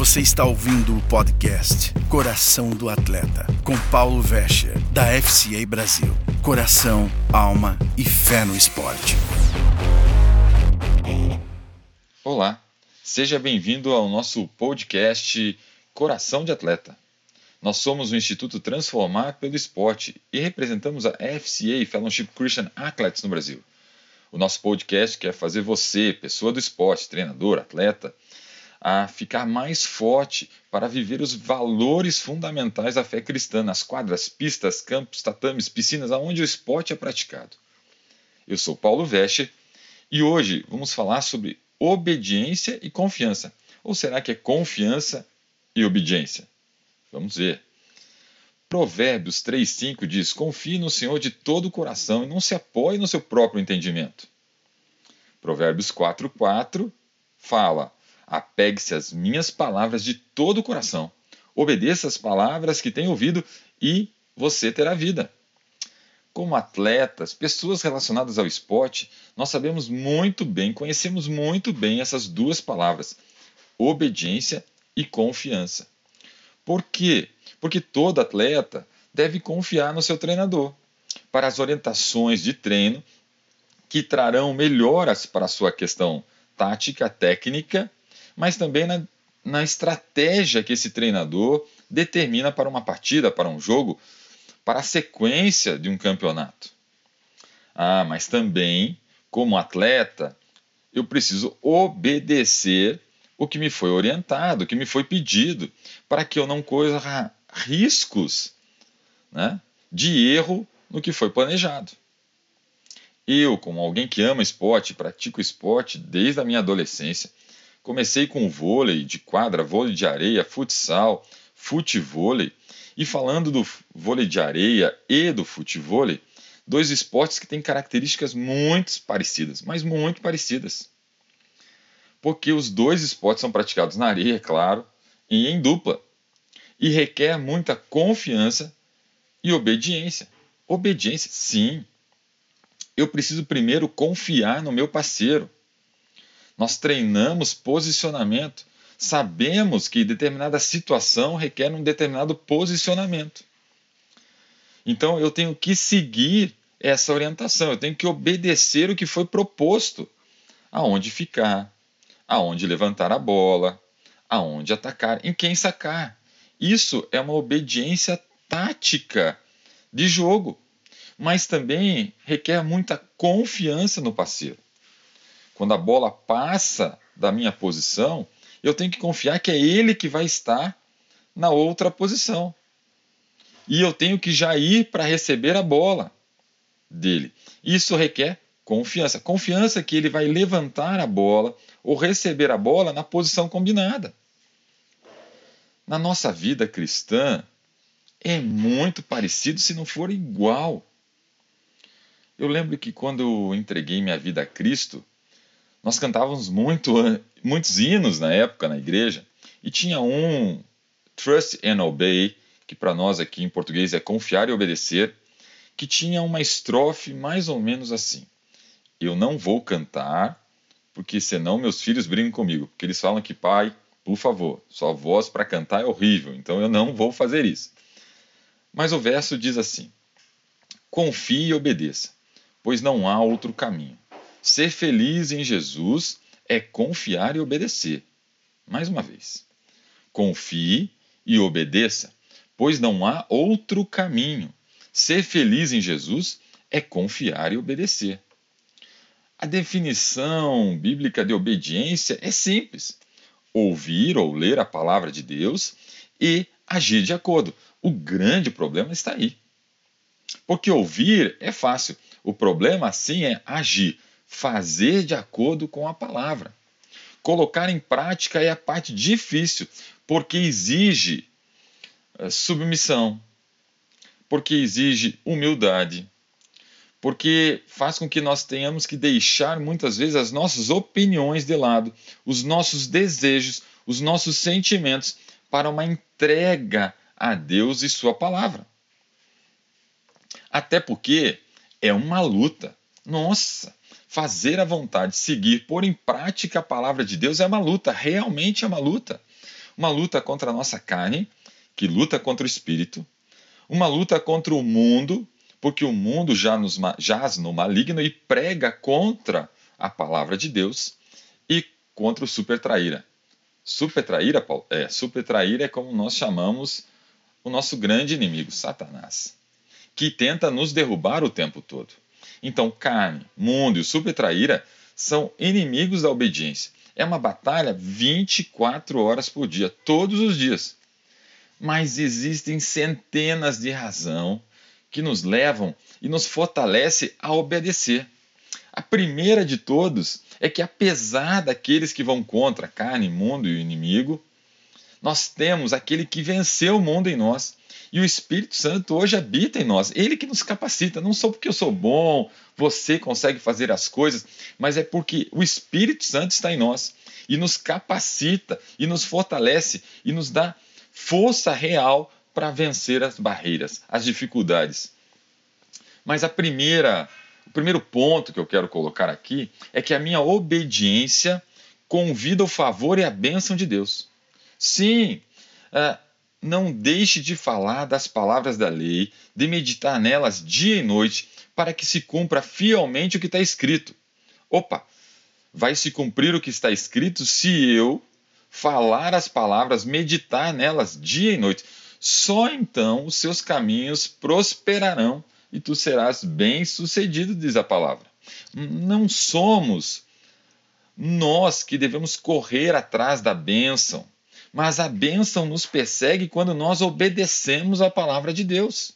Você está ouvindo o podcast Coração do Atleta, com Paulo Vescher, da FCA Brasil. Coração, alma e fé no esporte. Olá, seja bem-vindo ao nosso podcast Coração de Atleta. Nós somos o Instituto Transformar pelo Esporte e representamos a FCA Fellowship Christian Athletes no Brasil. O nosso podcast quer fazer você, pessoa do esporte, treinador, atleta, a ficar mais forte para viver os valores fundamentais da fé cristã nas quadras, pistas, campos, tatames, piscinas, aonde o esporte é praticado. Eu sou Paulo Vescher e hoje vamos falar sobre obediência e confiança. Ou será que é confiança e obediência? Vamos ver. Provérbios 3,5 diz: Confie no Senhor de todo o coração e não se apoie no seu próprio entendimento. Provérbios 4,4 fala: Apegue-se às minhas palavras de todo o coração. Obedeça as palavras que tem ouvido e você terá vida. Como atletas, pessoas relacionadas ao esporte, nós sabemos muito bem, conhecemos muito bem essas duas palavras: obediência e confiança. Por quê? Porque todo atleta deve confiar no seu treinador para as orientações de treino que trarão melhoras para a sua questão tática, técnica, mas também na, na estratégia que esse treinador determina para uma partida, para um jogo, para a sequência de um campeonato. Ah, mas também, como atleta, eu preciso obedecer o que me foi orientado, o que me foi pedido, para que eu não corra riscos né, de erro no que foi planejado. Eu, como alguém que ama esporte, pratico esporte desde a minha adolescência, comecei com vôlei de quadra, vôlei de areia, futsal, futevôlei, e falando do vôlei de areia e do futevôlei, dois esportes que têm características muito parecidas, mas muito parecidas porque os dois esportes são praticados na areia, é claro, e em dupla, e requer muita confiança e obediência. Obediência, sim. Eu preciso primeiro confiar no meu parceiro. Nós treinamos posicionamento, sabemos que determinada situação requer um determinado posicionamento. Então eu tenho que seguir essa orientação, eu tenho que obedecer o que foi proposto, aonde ficar, aonde levantar a bola, aonde atacar, em quem sacar. Isso é uma obediência tática de jogo, mas também requer muita confiança no parceiro. Quando a bola passa da minha posição, eu tenho que confiar que é ele que vai estar na outra posição. E eu tenho que já ir para receber a bola dele. Isso requer Confiança. Confiança que ele vai levantar a bola ou receber a bola na posição combinada. Na nossa vida cristã, é muito parecido, se não for igual. Eu lembro que quando eu entreguei minha vida a Cristo, nós cantávamos muito, muitos hinos na época na igreja, e tinha um Trust and Obey, que para nós aqui em português é confiar e obedecer, que tinha uma estrofe mais ou menos assim eu não vou cantar, porque senão meus filhos brigam comigo, porque eles falam que, pai, por favor, sua voz para cantar é horrível, então eu não vou fazer isso. Mas o verso diz assim: Confie e obedeça, pois não há outro caminho. Ser feliz em Jesus é confiar e obedecer. Mais uma vez. Confie e obedeça, pois não há outro caminho. Ser feliz em Jesus é confiar e obedecer. A definição bíblica de obediência é simples: ouvir ou ler a palavra de Deus e agir de acordo. O grande problema está aí. Porque ouvir é fácil, o problema sim é agir, fazer de acordo com a palavra. Colocar em prática é a parte difícil, porque exige eh, submissão, porque exige humildade, porque faz com que nós tenhamos que deixar muitas vezes as nossas opiniões de lado, os nossos desejos, os nossos sentimentos para uma entrega a Deus e Sua palavra. Até porque é uma luta. Nossa, fazer a vontade, seguir, pôr em prática a palavra de Deus é uma luta, realmente é uma luta. Uma luta contra a nossa carne, que luta contra o espírito, uma luta contra o mundo, porque o mundo já nos jaz no maligno e prega contra a palavra de Deus, e contra o supertraíra. Supertraíra, Paulo? É, supertraíra é como nós chamamos o nosso grande inimigo, Satanás, que tenta nos derrubar o tempo todo. Então, carne, mundo e o supertraíra são inimigos da obediência. É uma batalha 24 horas por dia, todos os dias. Mas existem centenas de razão que nos levam e nos fortalece a obedecer. A primeira de todos é que apesar daqueles que vão contra a carne, mundo e o inimigo, nós temos aquele que venceu o mundo em nós. E o Espírito Santo hoje habita em nós. Ele que nos capacita, não só porque eu sou bom, você consegue fazer as coisas, mas é porque o Espírito Santo está em nós e nos capacita e nos fortalece e nos dá força real para vencer as barreiras, as dificuldades. Mas a primeira, o primeiro ponto que eu quero colocar aqui é que a minha obediência convida o favor e a bênção de Deus. Sim, uh, não deixe de falar das palavras da lei, de meditar nelas dia e noite, para que se cumpra fielmente o que está escrito. Opa, vai se cumprir o que está escrito se eu falar as palavras, meditar nelas dia e noite. Só então os seus caminhos prosperarão e tu serás bem-sucedido, diz a palavra. Não somos nós que devemos correr atrás da bênção mas a bênção nos persegue quando nós obedecemos a palavra de Deus.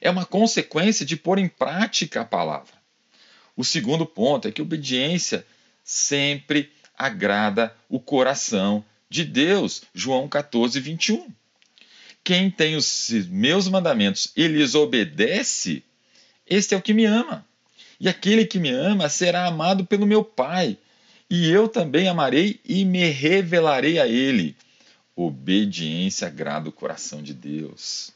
É uma consequência de pôr em prática a palavra. O segundo ponto é que obediência sempre agrada o coração de Deus. João 14, 21. Quem tem os meus mandamentos e lhes obedece, este é o que me ama. E aquele que me ama será amado pelo meu Pai, e eu também amarei e me revelarei a ele. Obediência agrada o coração de Deus.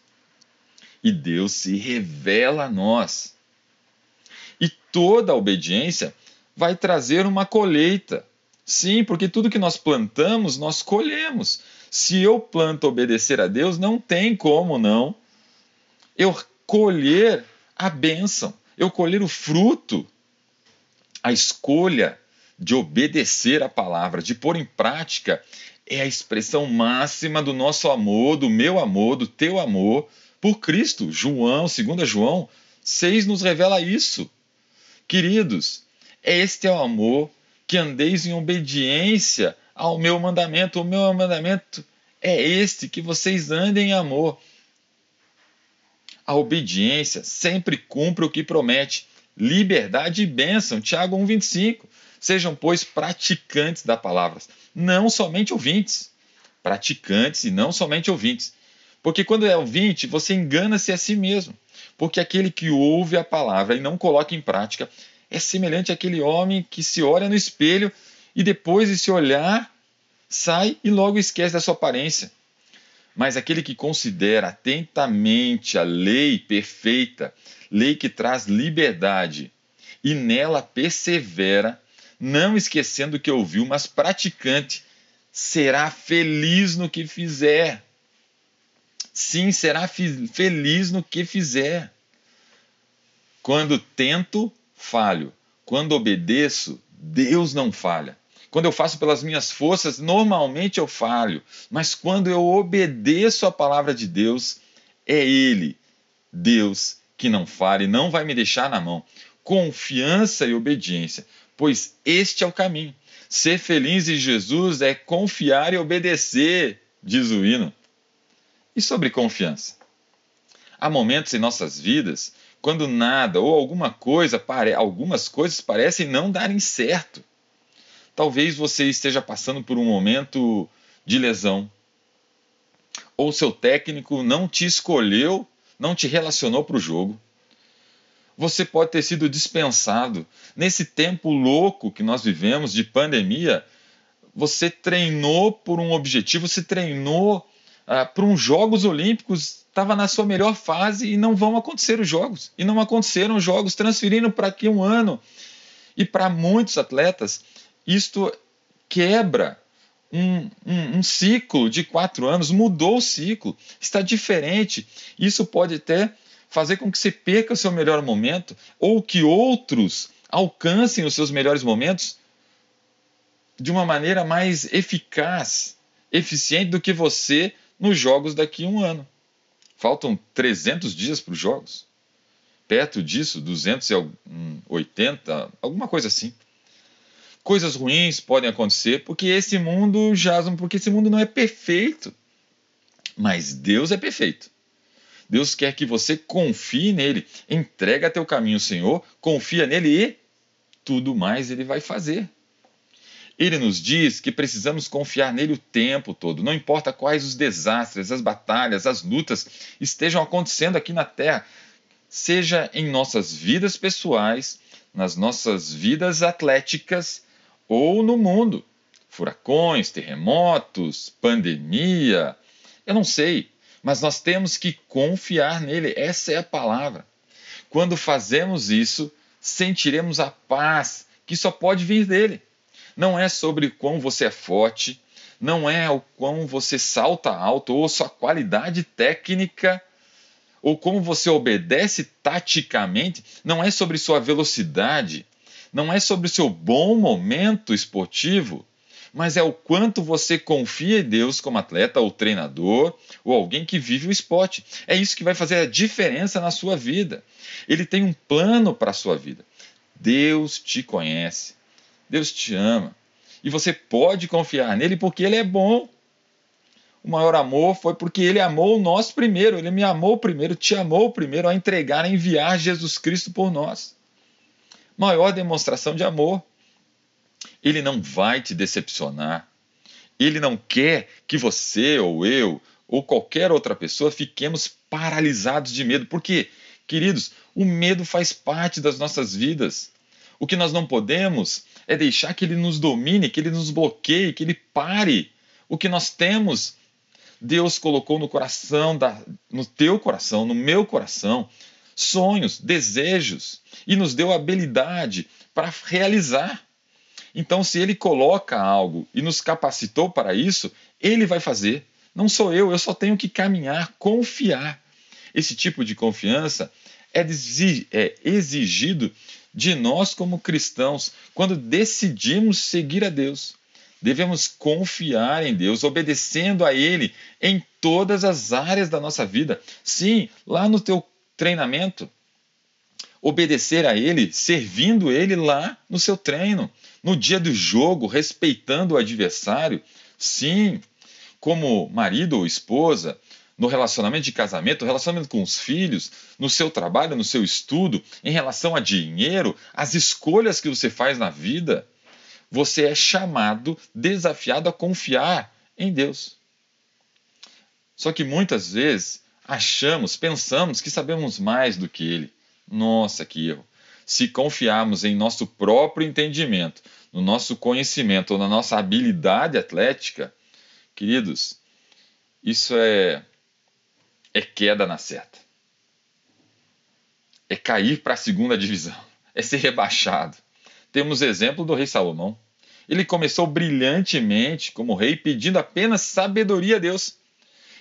E Deus se revela a nós. E toda obediência vai trazer uma colheita. Sim, porque tudo que nós plantamos, nós colhemos. Se eu planto obedecer a Deus, não tem como não eu colher a bênção, eu colher o fruto, a escolha de obedecer a palavra, de pôr em prática, é a expressão máxima do nosso amor, do meu amor, do teu amor por Cristo. João, 2 João 6 nos revela isso. Queridos, este é o amor que andeis em obediência ao meu mandamento. O meu mandamento é este, que vocês andem em amor. A obediência sempre cumpre o que promete. Liberdade e bênção. Tiago 1,25. Sejam, pois, praticantes da palavra, não somente ouvintes. Praticantes e não somente ouvintes. Porque quando é ouvinte, você engana-se a si mesmo. Porque aquele que ouve a palavra e não coloca em prática é semelhante àquele homem que se olha no espelho e depois de se olhar, sai e logo esquece da sua aparência. Mas aquele que considera atentamente a lei perfeita, lei que traz liberdade, e nela persevera, não esquecendo que ouviu, mas praticante, será feliz no que fizer. Sim, será feliz no que fizer. Quando tento, falho. Quando obedeço, Deus não falha. Quando eu faço pelas minhas forças, normalmente eu falho. Mas quando eu obedeço a palavra de Deus, é Ele, Deus, que não falha e não vai me deixar na mão. Confiança e obediência pois este é o caminho. Ser feliz em Jesus é confiar e obedecer, diz o hino. E sobre confiança? Há momentos em nossas vidas quando nada ou alguma coisa, algumas coisas parecem não darem certo. Talvez você esteja passando por um momento de lesão, ou seu técnico não te escolheu, não te relacionou para o jogo você pode ter sido dispensado. Nesse tempo louco que nós vivemos de pandemia, você treinou por um objetivo, você treinou ah, para uns Jogos Olímpicos, estava na sua melhor fase e não vão acontecer os Jogos. E não aconteceram os Jogos, transferindo para aqui um ano. E para muitos atletas, isto quebra um, um, um, ciclo de quatro anos, mudou o ciclo, está diferente. Isso pode até fazer com que você perca o seu melhor momento ou que outros alcancem os seus melhores momentos de uma maneira mais eficaz, eficiente do que você nos jogos daqui a um ano. Faltam 300 dias para os jogos. Perto disso, 280, alguma coisa assim. Coisas ruins podem acontecer porque esse mundo jaz, porque esse mundo não é perfeito. Mas Deus é perfeito. Deus quer que você confie nele, entrega teu caminho ao Senhor, confia nele e tudo mais ele vai fazer. Ele nos diz que precisamos confiar nele o tempo todo, não importa quais os desastres, as batalhas, as lutas estejam acontecendo aqui na Terra, seja em nossas vidas pessoais, nas nossas vidas atléticas ou no mundo. Furacões, terremotos, pandemia, eu não sei, mas nós temos que confiar nele, essa é a palavra. Quando fazemos isso, sentiremos a paz que só pode vir dele. Não é sobre quão você é forte, não é o quão você salta alto ou sua qualidade técnica ou como você obedece taticamente, não é sobre sua velocidade, não é sobre seu bom momento esportivo, mas é o quanto você confia em Deus como atleta ou treinador ou alguém que vive o esporte. É isso que vai fazer a diferença na sua vida. Ele tem um plano para a sua vida. Deus te conhece. Deus te ama. E você pode confiar nele porque ele é bom. O maior amor foi porque ele amou nós primeiro. Ele me amou primeiro, te amou primeiro a entregar, a enviar Jesus Cristo por nós. Maior demonstração de amor. Ele não vai te decepcionar. Ele não quer que você ou eu ou qualquer outra pessoa fiquemos paralisados de medo. Por quê? Queridos, o medo faz parte das nossas vidas. O que nós não podemos é deixar que ele nos domine, que ele nos bloqueie, que ele pare. O que nós temos, Deus colocou no coração, da, no teu coração, no meu coração, sonhos, desejos e nos deu habilidade para realizar. Então, se ele coloca algo e nos capacitou para isso, ele vai fazer. Não sou eu, eu só tenho que caminhar, confiar. Esse tipo de confiança é, é exigido de nós como cristãos quando decidimos seguir a Deus. Devemos confiar em Deus, obedecendo a Ele em todas as áreas da nossa vida. Sim, lá no teu treinamento, obedecer a Ele, servindo Ele lá no seu treino, no dia do jogo, respeitando o adversário. Sim, como marido ou esposa, no relacionamento de casamento, relacionamento com os filhos, no seu trabalho, no seu estudo, em relação a dinheiro, as escolhas que você faz na vida, você é chamado, desafiado a confiar em Deus. Só que muitas vezes achamos, pensamos que sabemos mais do que Ele. Nossa, que erro! Se confiarmos em nosso próprio entendimento, no nosso conhecimento ou na nossa habilidade atlética, queridos, isso é é queda na certa. É cair para a segunda divisão. É ser rebaixado. Temos exemplo do rei Salomão. Ele começou brilhantemente como rei, pedindo apenas sabedoria a Deus.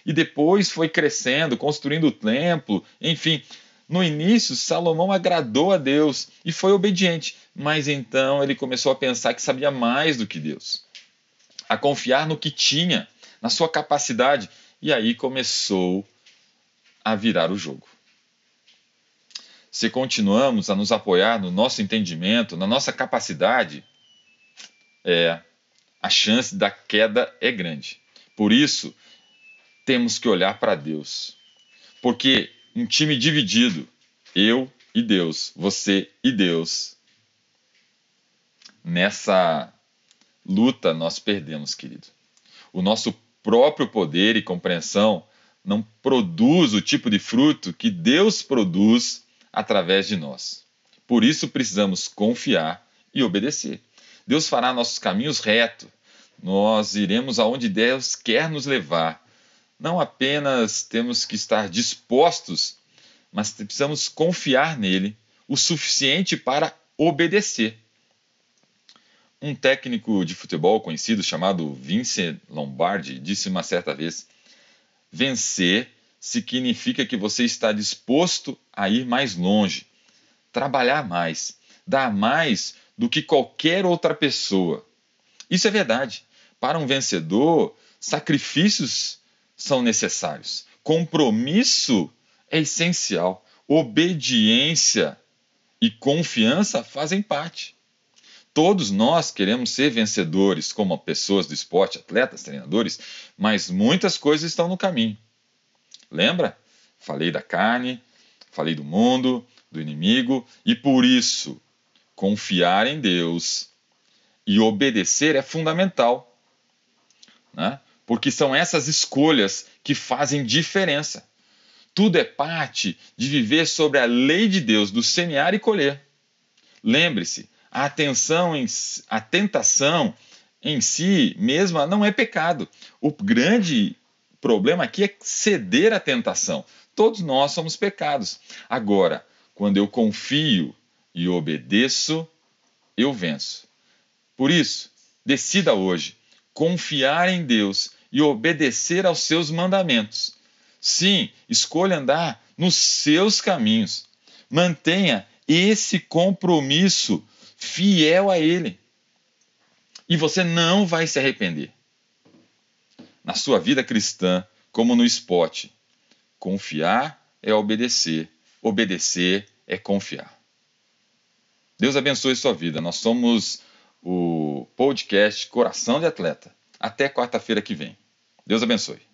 E depois foi crescendo, construindo o templo, enfim. No início, Salomão agradou a Deus e foi obediente, mas então ele começou a pensar que sabia mais do que Deus, a confiar no que tinha, na sua capacidade, e aí começou a virar o jogo. Se continuamos a nos apoiar no nosso entendimento, na nossa capacidade, é, a chance da queda é grande. Por isso, temos que olhar para Deus. Porque um time dividido, eu e Deus, você e Deus, nessa luta nós perdemos, querido. O nosso próprio poder e compreensão não produz o tipo de fruto que Deus produz através de nós. Por isso precisamos confiar e obedecer. Deus fará nossos caminhos retos. Nós iremos aonde Deus quer nos levar. Não apenas temos que estar dispostos, mas precisamos confiar nele o suficiente para obedecer. Um técnico de futebol conhecido chamado Vince Lombardi disse uma certa vez: vencer significa que você está disposto a ir mais longe, trabalhar mais, dar mais do que qualquer outra pessoa. Isso é verdade. Para um vencedor, sacrifícios são necessários, compromisso é essencial, obediência e confiança fazem parte. Todos nós queremos ser vencedores como pessoas do esporte, atletas, treinadores, mas muitas coisas estão no caminho. Lembra? Falei da carne, falei do mundo, do inimigo, e por isso confiar em Deus e obedecer é fundamental. Né? Porque são essas escolhas que fazem diferença. Tudo é parte de viver sobre a lei de Deus, do semear e colher. Lembre-se, a atenção, em, a tentação em si mesma não é pecado. O grande problema aqui é ceder à tentação. Todos nós somos pecados. Agora, quando eu confio e obedeço, eu venço. Por isso, decida hoje confiar em Deus e obedecer aos seus mandamentos. Sim, escolha andar nos seus caminhos. Mantenha esse compromisso fiel a Ele. E você não vai se arrepender. Na sua vida cristã, como no esporte, confiar é obedecer, obedecer é confiar. Deus abençoe sua vida. Nós somos o podcast Coração de Atleta. Até quarta-feira que vem. Deus abençoe.